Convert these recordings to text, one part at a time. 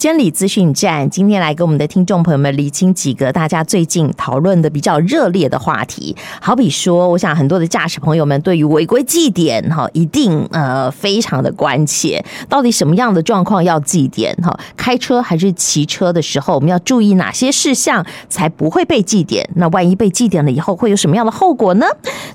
监理资讯站今天来给我们的听众朋友们理清几个大家最近讨论的比较热烈的话题，好比说，我想很多的驾驶朋友们对于违规记点哈，一定呃非常的关切，到底什么样的状况要记点哈？开车还是骑车的时候，我们要注意哪些事项才不会被记点？那万一被记点了以后，会有什么样的后果呢？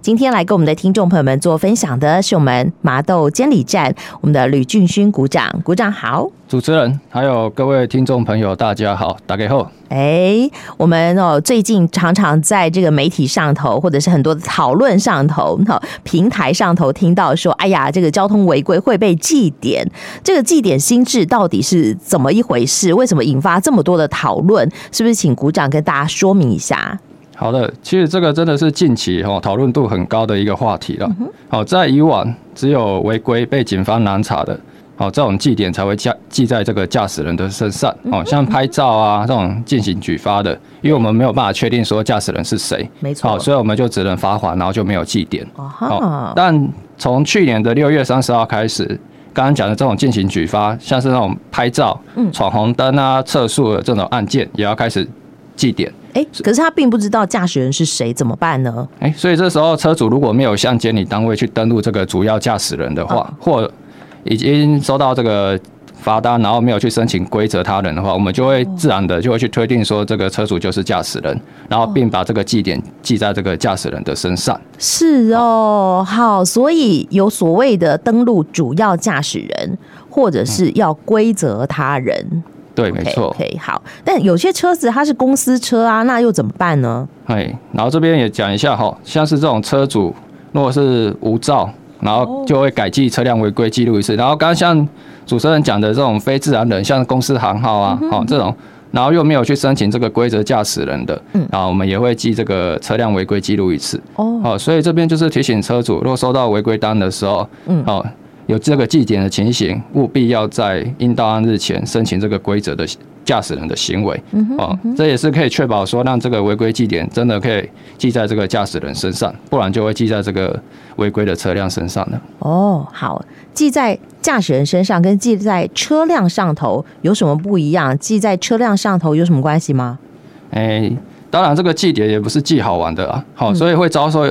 今天来给我们的听众朋友们做分享的是我们麻豆监理站我们的吕俊勋股长，股长好。主持人还有各位听众朋友，大家好，打给后。哎，我们哦最近常常在这个媒体上头，或者是很多的讨论上头，哈平台上头听到说，哎呀，这个交通违规会被记点，这个记点心智到底是怎么一回事？为什么引发这么多的讨论？是不是请鼓掌跟大家说明一下？好的，其实这个真的是近期哈讨论度很高的一个话题了。好，在以往只有违规被警方拦查的。好，这种记点才会记记在这个驾驶人的身上。哦，像拍照啊这种进行举发的，因为我们没有办法确定说驾驶人是谁，没错。好，所以我们就只能罚款，然后就没有记点。哦，但从去年的六月三十号开始，刚刚讲的这种进行举发，像是那种拍照、闯红灯啊、测速的这种案件，也要开始记点。哎，可是他并不知道驾驶人是谁，怎么办呢？哎，所以这时候车主如果没有向监理单位去登录这个主要驾驶人的话，或已经收到这个罚单，然后没有去申请归责他人的话，我们就会自然的就会去推定说这个车主就是驾驶人，然后并把这个记点记在这个驾驶人的身上。是哦，好，所以有所谓的登录主要驾驶人，或者是要归责他人。嗯、对，没错。OK，好，但有些车子它是公司车啊，那又怎么办呢？哎，然后这边也讲一下哈，像是这种车主如果是无照。然后就会改记车辆违规记录一次。然后刚刚像主持人讲的这种非自然人，像公司行号啊，哦这种，然后又没有去申请这个规则驾驶人的，然后我们也会记这个车辆违规记录一次。哦，所以这边就是提醒车主，如果收到违规单的时候，嗯哦，有这个记点的情形，务必要在应到案日前申请这个规则的。驾驶人的行为，哦，这也是可以确保说，让这个违规记点真的可以记在这个驾驶人身上，不然就会记在这个违规的车辆身上了。哦，好，记在驾驶人身上跟记在车辆上头有什么不一样？记在车辆上头有什么关系吗？哎，当然这个记点也不是记好玩的啊，好，所以会遭受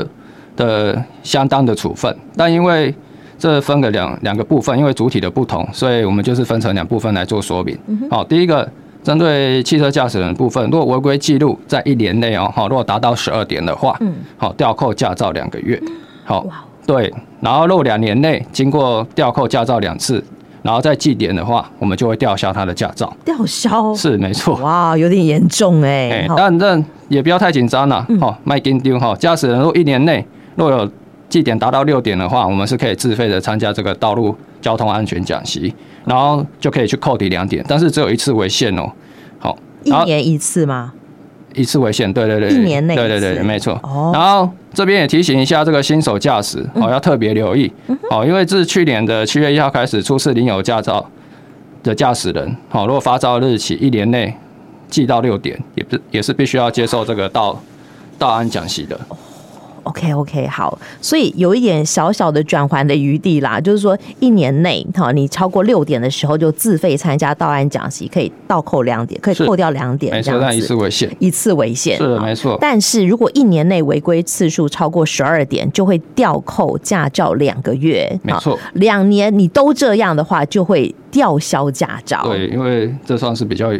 的相当的处分。但因为这分个两两个部分，因为主体的不同，所以我们就是分成两部分来做说明。好，第一个。针对汽车驾驶人的部分，如果违规记录在一年内哦，好，如果达到十二点的话，嗯，好，吊扣驾照两个月，好，对，然后如果两年内经过吊扣驾照两次，然后再记点的话，我们就会吊销他的驾照。吊销是没错。哇，有点严重哎。但这也不要太紧张了，好，卖紧丢哈。驾驶人如果一年内若有记点达到六点的话，我们是可以自费的参加这个道路交通安全讲习。然后就可以去扣抵两点，但是只有一次为限哦。好，一年一次吗？一次为限，对对对，一年内，对对对，没错。哦然后这边也提醒一下这个新手驾驶哦，要特别留意哦，因为自去年的七月一号开始，出示领有驾照的驾驶人，好，如果发照日起一年内记到六点，也不也是必须要接受这个道道安讲习的。OK OK 好，所以有一点小小的转圜的余地啦，就是说一年内哈，你超过六点的时候就自费参加道安讲习，可以倒扣两点，可以扣掉两点。没错，但一次为限，一次为限，是的，没错。但是如果一年内违规次数超过十二点，就会吊扣驾照两个月。没错，两年你都这样的话，就会吊销驾照。对，因为这算是比较。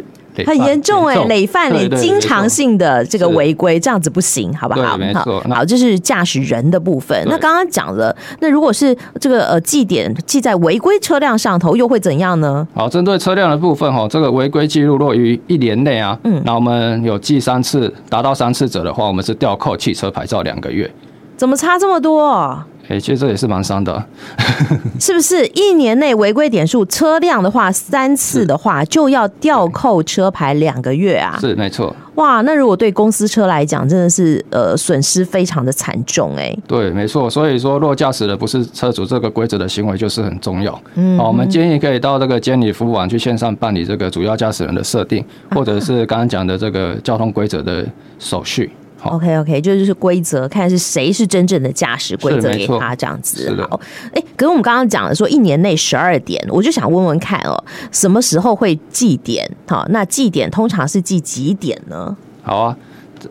很严重哎，累犯你经常性的这个违规，这样子不行，好不好？没错，好，这是驾驶人的部分。那刚刚讲了，那如果是这个呃记点记在违规车辆上头，又会怎样呢？好，针对车辆的部分哈，这个违规记录落于一年内啊，嗯，那我们有记三次，达到三次者的话，我们是吊扣汽车牌照两个月。怎么差这么多？哎，其实这也是蛮伤的，是不是？一年内违规点数车辆的话，三次的话就要吊扣车牌两个月啊？是没错。哇，那如果对公司车来讲，真的是呃损失非常的惨重哎。对，没错。所以说，若驾驶的不是车主，这个规则的行为就是很重要。嗯，好，我们建议可以到这个监理服务网去线上办理这个主要驾驶人的设定，或者是刚刚讲的这个交通规则的手续。OK OK，就是规则，看是谁是真正的驾驶规则给他这样子。好，哎，可是我们刚刚讲了说一年内十二点，我就想问问看哦，什么时候会记点？好，那记点通常是记几点呢？好啊。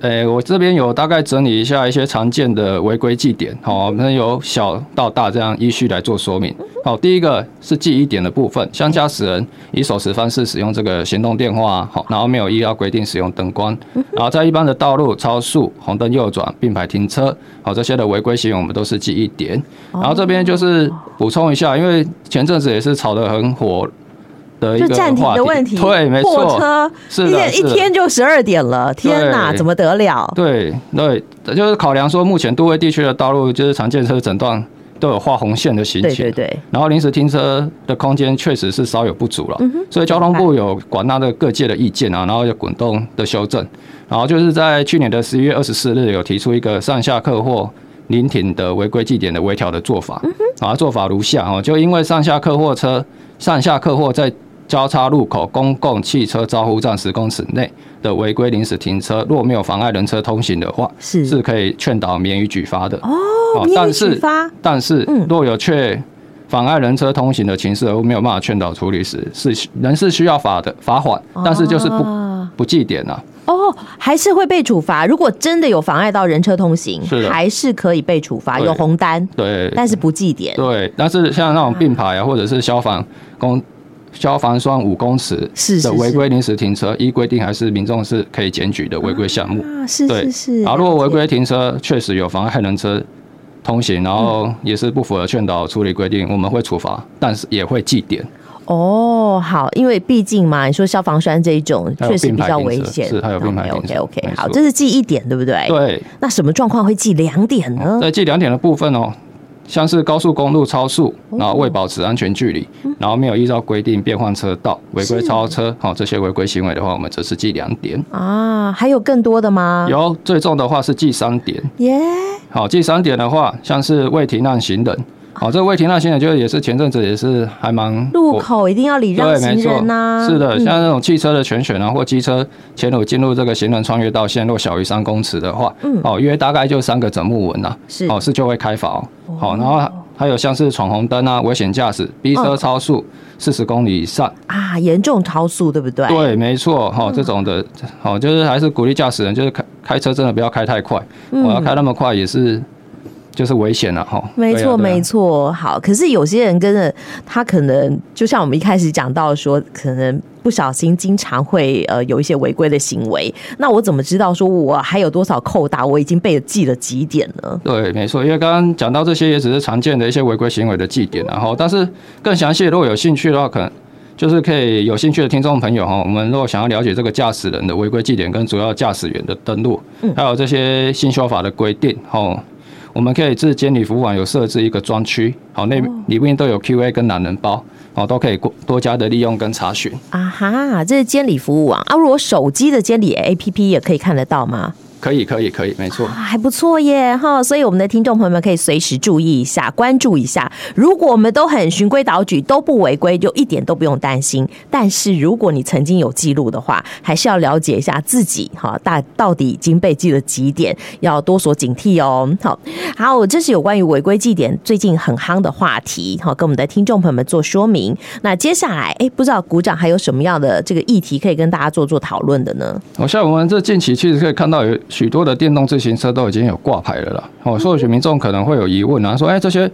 诶、欸，我这边有大概整理一下一些常见的违规记点，好，我们由小到大这样依序来做说明。好，第一个是记忆点的部分，像驾驶人以手持方式使用这个行动电话，好，然后没有依照规定使用灯光，然后在一般的道路超速、红灯右转、并排停车，好，这些的违规行为我们都是记忆点。然后这边就是补充一下，因为前阵子也是炒得很火。就暂停的问题，对，没错，货车一天一天就十二点了，天哪，怎么得了？对对，就是考量说，目前都会地区的道路就是常见车诊断都有画红线的行情，对对对，然后临时停车的空间确实是稍有不足了，所以交通部有广纳的各界的意见啊，然后有滚动的修正，然后就是在去年的十一月二十四日有提出一个上下客货临停的违规记点的微调的做法，然后做法如下哦，就因为上下客货车上下客货在交叉路口公共汽车招呼站十公尺内的违规临时停车，若没有妨碍人车通行的话，是是可以劝导免予举发的哦。但是但是，若有却妨碍人车通行的情事而没有办法劝导处理时，是人是需要罚的罚款，但是就是不不记点啊。哦，还是会被处罚。如果真的有妨碍到人车通行，还是可以被处罚，有红单。对，但是不记点。对，但是像那种并排啊，或者是消防公。消防栓五公尺的违规临时停车，依规定还是民众是可以检举的违规项目。啊，是是是。然后如果违规停车确实有妨碍人车通行，然后也是不符合劝导处理规定，我们会处罚，但是也会记点。哦，好，因为毕竟嘛，你说消防栓这一种确实比较危险，是，还有并排。OK OK，好，这是记一点，对不对？对。那什么状况会记两点呢？在记两点的部分哦。像是高速公路超速，然后未保持安全距离，然后没有依照规定变换车道，违规超车，好，这些违规行为的话，我们则是记两点啊。还有更多的吗？有，最重的话是记三点。耶，好，记三点的话，像是未停让行人。哦，这个未停让行人就是也是前阵子也是还蛮路口一定要礼让行人呐。是的，像那种汽车的全选啊，或机车前路进入这个行人穿越道线若小于三公尺的话，嗯，哦，约大概就三个整木纹呐，是哦，是就会开罚哦。好，然后还有像是闯红灯啊、危险驾驶、逼车超速四十公里以上啊，严重超速对不对？对，没错，哈，这种的，好，就是还是鼓励驾驶人就是开开车真的不要开太快，我要开那么快也是。就是危险了哈，没错没错。好，可是有些人跟着他，可能就像我们一开始讲到说，可能不小心经常会呃有一些违规的行为。那我怎么知道说我还有多少扣打，我已经被记了几点呢？对，没错，因为刚刚讲到这些也只是常见的一些违规行为的记点，然后但是更详细，如果有兴趣的话，可能就是可以有兴趣的听众朋友哈，我们如果想要了解这个驾驶人的违规记点跟主要驾驶员的登录，还有这些新修法的规定，哈。我们可以自监理服务网有设置一个专区，好，那里面都有 Q&A 跟懒人包，哦，都可以多加的利用跟查询。啊哈，这是监理服务网啊，如果手机的监理 APP 也可以看得到吗？可以，可以，可以，没错，还不错耶哈！所以我们的听众朋友们可以随时注意一下，关注一下。如果我们都很循规蹈矩，都不违规，就一点都不用担心。但是如果你曾经有记录的话，还是要了解一下自己哈，大到底已经被记了几点，要多所警惕哦。好，好，这是有关于违规记点最近很夯的话题，哈，跟我们的听众朋友们做说明。那接下来，哎，不知道股长还有什么样的这个议题可以跟大家做做讨论的呢？好，像我们这近期其实可以看到有。许多的电动自行车都已经有挂牌了啦，哦，所以民众可能会有疑问啊，说，哎，这些。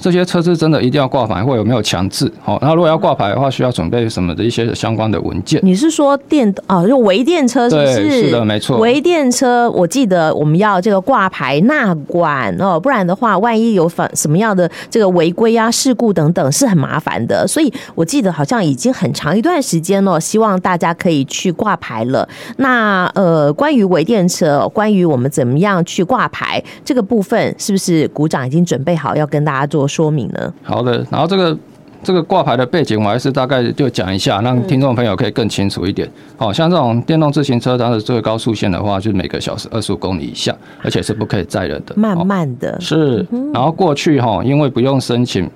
这些车子真的一定要挂牌，或有没有强制？好，那如果要挂牌的话，需要准备什么的一些相关的文件？你是说电啊，就微电车是不是？对，是的，没错。微电车，我记得我们要这个挂牌纳管哦，不然的话，万一有反什么样的这个违规啊、事故等等，是很麻烦的。所以我记得好像已经很长一段时间了，希望大家可以去挂牌了。那呃，关于微电车，关于我们怎么样去挂牌这个部分，是不是股长已经准备好要跟大家做？说明呢？好的，然后这个这个挂牌的背景，我还是大概就讲一下，让听众朋友可以更清楚一点。好像这种电动自行车，它的最高速限的话，就是每个小时二十五公里以下，而且是不可以载人的，慢慢的。是，然后过去哈，因为不用申请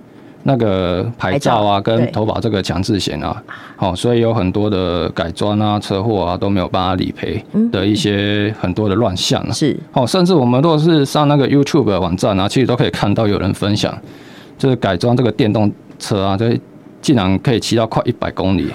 那个牌照啊，跟投保这个强制险啊，好，所以有很多的改装啊、车祸啊都没有办法理赔的一些很多的乱象啊。是，哦，甚至我们如果是上那个 YouTube 的网站啊，其实都可以看到有人分享，就是改装这个电动车啊，这竟然可以骑到快一百公里。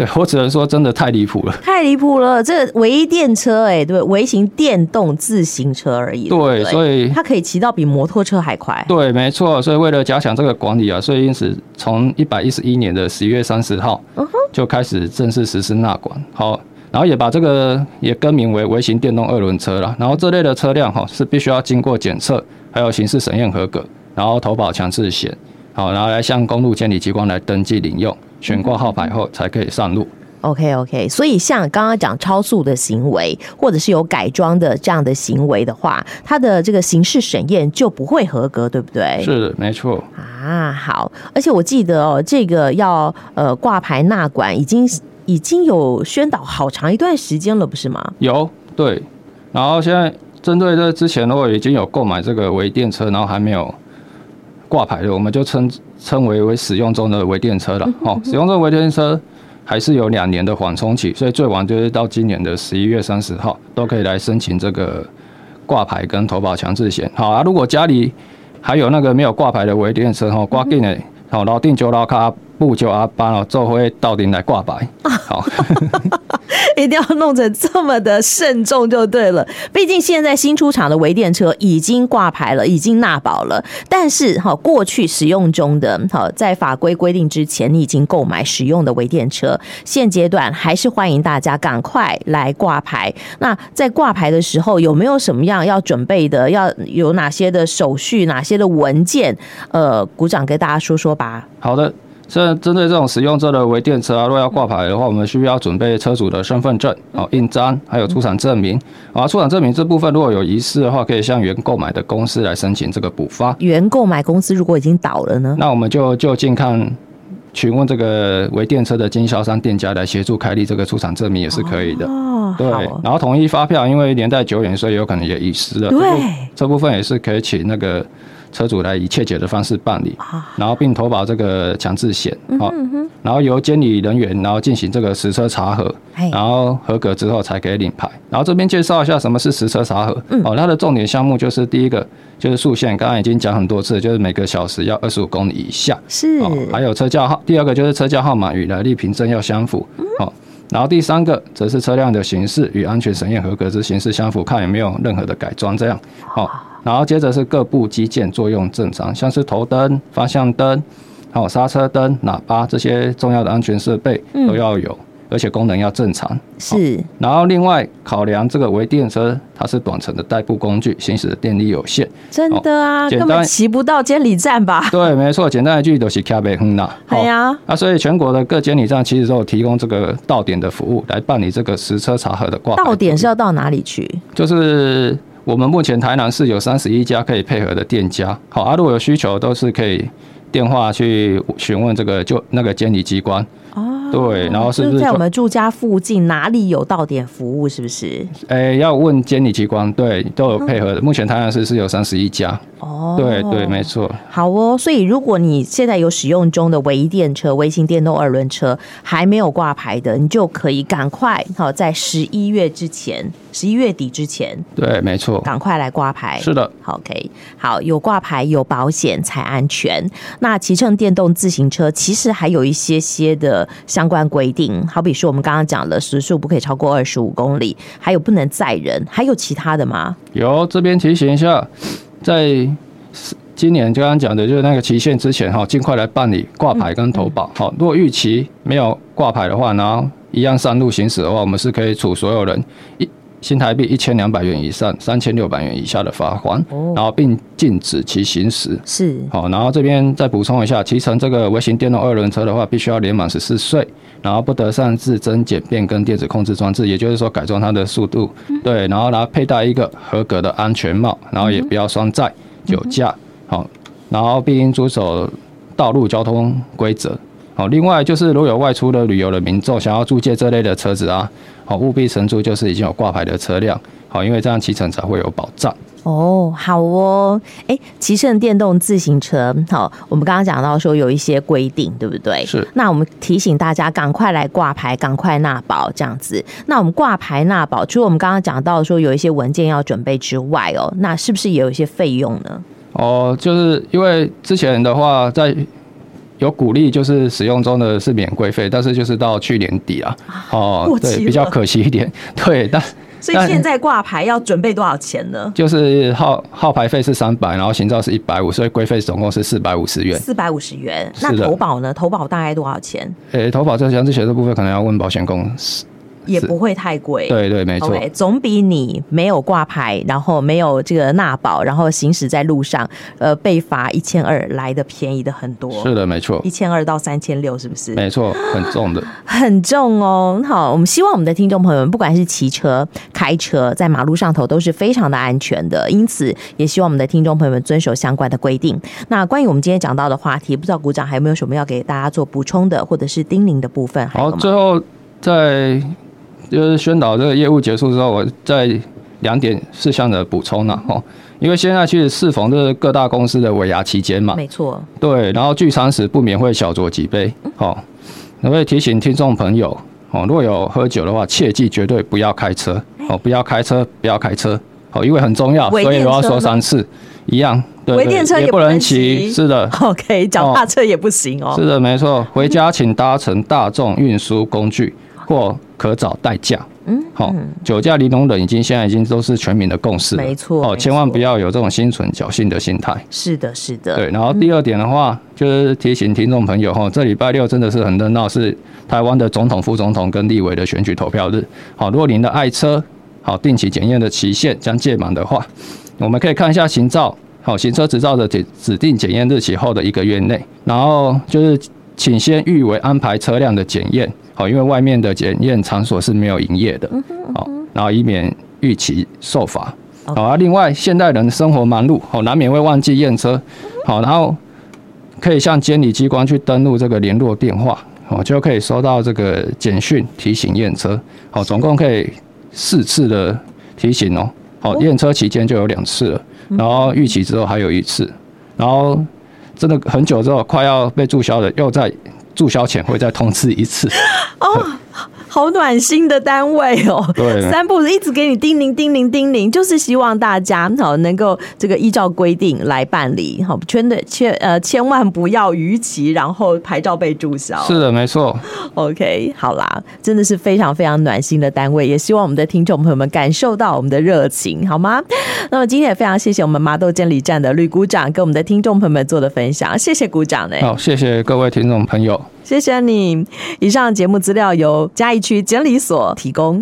对，我只能说真的太离谱了，太离谱了。这个微电车，哎，对，微型电动自行车而已。对，所以它可以骑到比摩托车还快。对，没错。所以为了加强这个管理啊，所以因此从一百一十一年的十一月三十号就开始正式实施纳管。好，然后也把这个也更名为微型电动二轮车了。然后这类的车辆哈是必须要经过检测，还有刑事审验合格，然后投保强制险，好，然后来向公路监理机关来登记领用。选挂号牌后才可以上路。OK OK，所以像刚刚讲超速的行为，或者是有改装的这样的行为的话，它的这个刑事审验就不会合格，对不对？是的，没错。啊，好，而且我记得哦，这个要呃挂牌纳管，已经已经有宣导好长一段时间了，不是吗？有，对。然后现在针对这之前，如果已经有购买这个微电车，然后还没有挂牌的，我们就称。称为为使用中的微电车了，哦，使用中的微电车还是有两年的缓冲期，所以最晚就是到今年的十一月三十号都可以来申请这个挂牌跟投保强制险。好啊，如果家里还有那个没有挂牌的微电车，哈，挂进来，好，老定就老卡不就阿班了，就会到顶来挂牌。好。一定要弄成这么的慎重就对了。毕竟现在新出厂的微电车已经挂牌了，已经纳保了。但是哈，过去使用中的哈，在法规规定之前，你已经购买使用的微电车，现阶段还是欢迎大家赶快来挂牌。那在挂牌的时候，有没有什么样要准备的？要有哪些的手续？哪些的文件？呃，鼓掌给大家说说吧。好的。这针对这种使用者的微电车啊，若要挂牌的话，我们需要准备车主的身份证、哦印章，还有出厂证明。啊，出厂证明这部分如果有遗失的话，可以向原购买的公司来申请这个补发。原购买公司如果已经倒了呢？那我们就就近看询问这个微电车的经销商店家来协助开立这个出厂证明也是可以的。哦，对。然后统一发票，因为年代久远，所以有可能也遗失了。对，这部分也是可以请那个。车主来以切结的方式办理，然后并投保这个强制险，好，然后由监理人员然后进行这个实车查核，然后合格之后才可以领牌。然后这边介绍一下什么是实车查核，哦，它的重点项目就是第一个就是速限，刚刚已经讲很多次，就是每个小时要二十五公里以下，是，还有车架号，第二个就是车架号码与来历凭证要相符，好，然后第三个则是车辆的形式与安全审验合格之形式相符，看有没有任何的改装，这样，好。然后接着是各部机件作用正常，像是头灯、方向灯、还有刹车灯、喇叭这些重要的安全设备都要有，嗯、而且功能要正常。是。然后另外考量这个微电车，它是短程的代步工具，行驶的电力有限。真的啊，根本骑不到监理站吧？对，没错，简单一句都是卡北哼呐。对 呀。啊，所以全国的各监理站其实都有提供这个到点的服务，来办理这个实车查核的挂牌。到点是要到哪里去？就是。我们目前台南市有三十一家可以配合的店家，好，啊，如果有需求，都是可以电话去询问这个就那个监理机关。哦，对，然后是不是在我们住家附近哪里有到点服务？是不是？哎，要问监理机关，对，都有配合的。目前台南市是有三十一家。哦，对对，没错。好哦，所以如果你现在有使用中的微电车、微型电动二轮车还没有挂牌的，你就可以赶快好在十一月之前。十一月底之前，对，没错，赶快来挂牌。是的，OK，好，有挂牌有保险才安全。那骑乘电动自行车其实还有一些些的相关规定，好比说我们刚刚讲了时速不可以超过二十五公里，还有不能载人，还有其他的吗？有，这边提醒一下，在今年刚刚讲的就是那个期限之前哈，尽快来办理挂牌跟投保。好、嗯，嗯、如果逾期没有挂牌的话，然后一样上路行驶的话，我们是可以处所有人一新台币一千两百元以上三千六百元以下的罚款，然后并禁止其行驶。是好，然后这边再补充一下，骑乘这个微型电动二轮车的话，必须要年满十四岁，然后不得擅自增减变更电子控制装置，也就是说改装它的速度。对，然后然后佩戴一个合格的安全帽，然后也不要双载酒驾。好，然后并应遵守道路交通规则。好，另外就是如果有外出的旅游的民众想要租借这类的车子啊，好，务必承租就是已经有挂牌的车辆，好，因为这样骑乘才会有保障。哦，好哦，哎，骑乘电动自行车，好，我们刚刚讲到说有一些规定，对不对？是。那我们提醒大家赶快来挂牌，赶快纳保这样子。那我们挂牌纳保，除了我们刚刚讲到说有一些文件要准备之外哦，那是不是也有一些费用呢？哦，就是因为之前的话在有鼓励，就是使用中的是免规费，但是就是到去年底啊，哦，对，比较可惜一点，对，但。所以现在挂牌要准备多少钱呢？就是号号牌费是三百，然后行照是一百五，所以规费总共是四百五十元。四百五十元，那投保呢？投保大概多少钱？诶、欸，投保这强制险的部分可能要问保险公司。也不会太贵，对对，没错，okay, 总比你没有挂牌，然后没有这个纳保，然后行驶在路上，呃，被罚一千二来的便宜的很多。是的，没错，一千二到三千六，是不是？没错，很重的，很重哦。好，我们希望我们的听众朋友们，不管是骑车、开车，在马路上头都是非常的安全的。因此，也希望我们的听众朋友们遵守相关的规定。那关于我们今天讲到的话题，不知道鼓掌还有没有什么要给大家做补充的，或者是叮咛的部分？好，最后在。就是宣导这个业务结束之后，我再两点事项的补充了哦。因为现在其实适逢这是各大公司的尾牙期间嘛，没错。对，然后聚餐时不免会小酌几杯，哦。我会提醒听众朋友哦，如果有喝酒的话，切记绝对不要开车哦，不要开车，不要开车哦，因为很重要，所以我要说三次一样。对，电车也不能骑，是的。OK，脚踏车也不行哦。是的，没错。回家请搭乘大众运输工具或。可找代驾，嗯，好，酒驾零容忍已经现在已经都是全民的共识，没错，哦，千万不要有这种心存侥幸的心态。是的，是的，对。然后第二点的话，就是提醒听众朋友哈，这礼拜六真的是很热闹，是台湾的总统、副总统跟立委的选举投票日。好，如果您的爱车好定期检验的期限将届满的话，我们可以看一下行照，好，行车执照的指指定检验日期后的一个月内，然后就是请先预为安排车辆的检验。好，因为外面的检验场所是没有营业的，好，然后以免逾期受罚。好啊，另外现代人生活忙碌，好，难免会忘记验车，好，然后可以向监理机关去登录这个联络电话，好，就可以收到这个简讯提醒验车。好，总共可以四次的提醒哦。好，验车期间就有两次了，然后逾期之后还有一次，然后真的很久之后快要被注销了又在。注销前会再通知一次哦，好暖心的单位哦。对，三步一直给你叮咛叮咛叮咛，就是希望大家好能够这个依照规定来办理，好，圈的千呃千万不要逾期，然后牌照被注销。是的，没错。OK，好啦，真的是非常非常暖心的单位，也希望我们的听众朋友们感受到我们的热情，好吗？那么今天也非常谢谢我们麻豆监理站的吕股长跟我们的听众朋友们做的分享，谢谢股长呢。好，谢谢各位听众朋友。谢谢你。以上节目资料由嘉义区监理所提供。